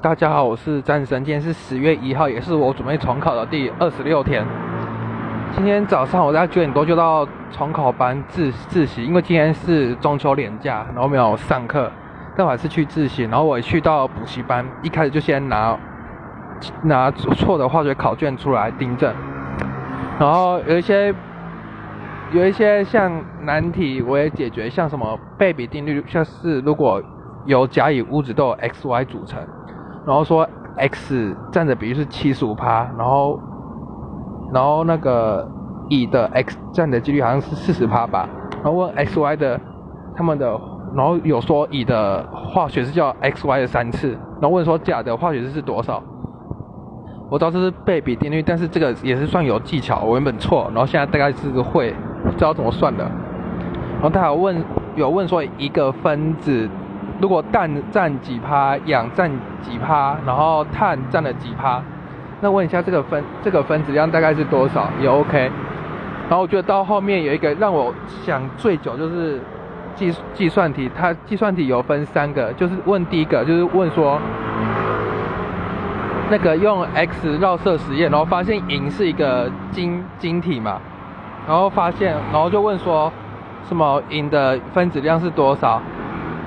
大家好，我是战神，今天是十月一号，也是我准备重考的第二十六天。今天早上我在九点多就到重考班自自习，因为今天是中秋连假，然后没有上课，但我还是去自习。然后我去到补习班，一开始就先拿拿错的化学考卷出来订正，然后有一些有一些像难题我也解决，像什么倍比定律，像是如果有甲乙物质都有 x y 组成，然后说 x 占的比例是七十五趴，然后然后那个乙的 x 占的几率好像是四十趴吧，然后问 x y 的他们的，然后有说乙的化学式叫 x y 的三次，然后问说甲的化学式是多少？我知道这是倍比定律，但是这个也是算有技巧，我原本错，然后现在大概是个会知道怎么算的。然后他有问有问说一个分子。如果氮占几趴，氧占几趴，然后碳占了几趴，那问一下这个分这个分子量大概是多少也 OK。然后我觉得到后面有一个让我想最久就是计计算题，它计算题有分三个，就是问第一个就是问说那个用 X 绕射实验，然后发现银是一个晶晶体嘛，然后发现然后就问说什么银的分子量是多少？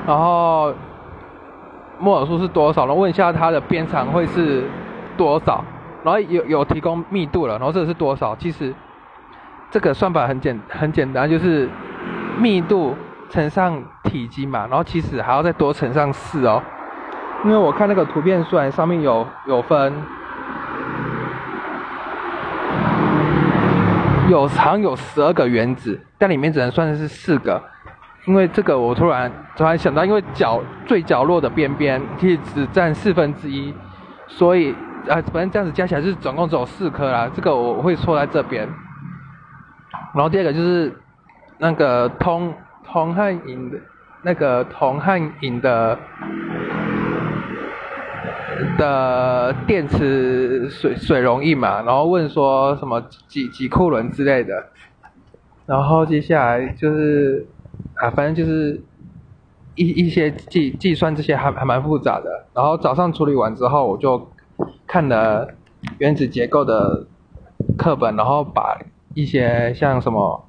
然后摩尔数是多少？然后问一下它的边长会是多少？然后有有提供密度了，然后这个是多少？其实这个算法很简很简单，就是密度乘上体积嘛。然后其实还要再多乘上四哦，因为我看那个图片虽然上面有有分有长有十二个原子，但里面只能算是四个。因为这个，我突然突然想到，因为角最角落的边边其实只占四分之一，所以啊，反正这样子加起来是总共只有四颗啦。这个我会错在这边。然后第二个就是那个铜铜和银的，那个铜和银的的电池水水溶液嘛，然后问说什么几几库仑之类的。然后接下来就是。啊，反正就是一一些计计算这些还还蛮复杂的。然后早上处理完之后，我就看了原子结构的课本，然后把一些像什么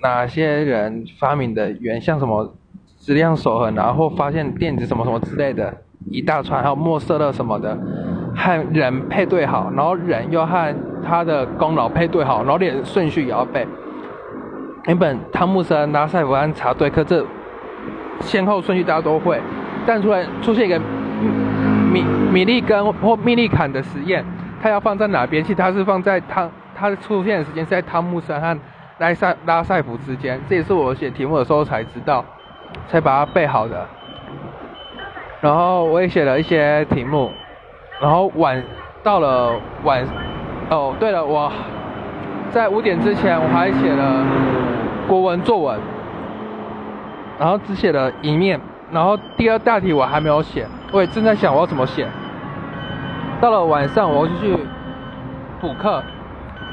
哪些人发明的原像什么质量守恒，然后发现电子什么什么之类的一大串，还有莫瑟勒什么的，和人配对好，然后人又和他的功劳配对好，然后连顺序也要背。原本汤姆森、拉塞弗安查对克这先后顺序大家都会，但突然出现一个米米利根或米利坎的实验，它要放在哪边？其实它是放在汤，它的出现的时间是在汤姆森和拉塞拉塞弗之间。这也是我写题目的时候才知道，才把它背好的。然后我也写了一些题目，然后晚到了晚，哦对了，我在五点之前我还写了。国文作文，然后只写了一面，然后第二大题我还没有写，我也正在想我要怎么写。到了晚上，我就去补课，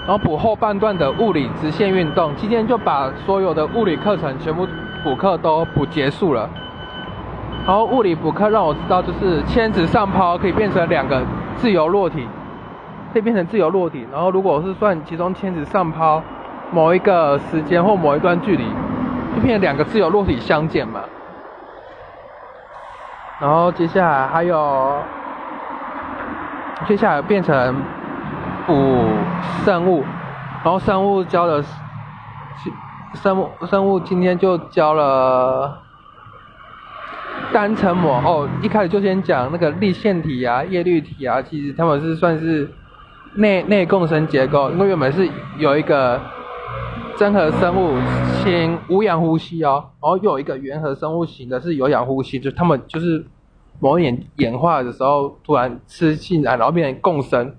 然后补后半段的物理直线运动。今天就把所有的物理课程全部补课都补结束了。然后物理补课让我知道，就是铅子上抛可以变成两个自由落体，可以变成自由落体。然后如果是算其中铅子上抛。某一个时间或某一段距离，就变成两个自由落体相见嘛。然后接下来还有，接下来变成补生物，然后生物教的，生物生物今天就教了单层膜哦。一开始就先讲那个立线体啊、叶绿体啊，其实他们是算是内内共生结构，因为原本是有一个。真核生物先无氧呼吸哦，然后又有一个原核生物型的是有氧呼吸，就他们就是某演演化的时候突然吃进来，然后变成共生，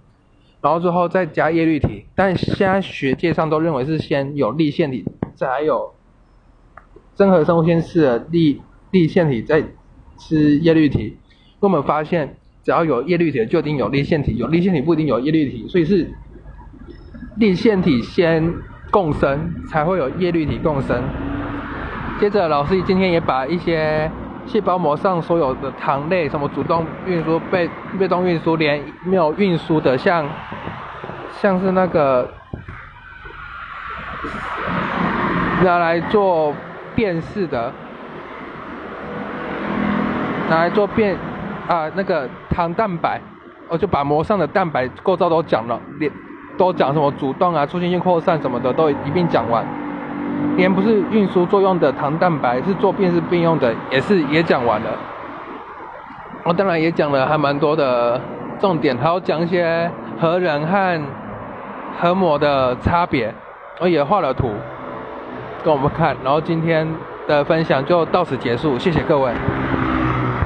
然后之后再加叶绿体。但现在学界上都认为是先有立线体，再有真核生物先吃了立立线体，再吃叶绿体。我们发现只要有叶绿体就一定有立线体，有立线体不一定有叶绿体，所以是立线体先。共生才会有叶绿体共生。接着，老师今天也把一些细胞膜上所有的糖类，什么主动运输、被被动运输，连没有运输的，像像是那个拿来做辨识的，拿来做辨啊那个糖蛋白，我就把膜上的蛋白构造都讲了，连都讲什么主动啊、促进性扩散什么的都一并讲完。连不是运输作用的糖蛋白，是做辨识并用的，也是也讲完了。我当然也讲了还蛮多的重点，还有讲一些核仁和核膜的差别，我也画了图，跟我们看。然后今天的分享就到此结束，谢谢各位。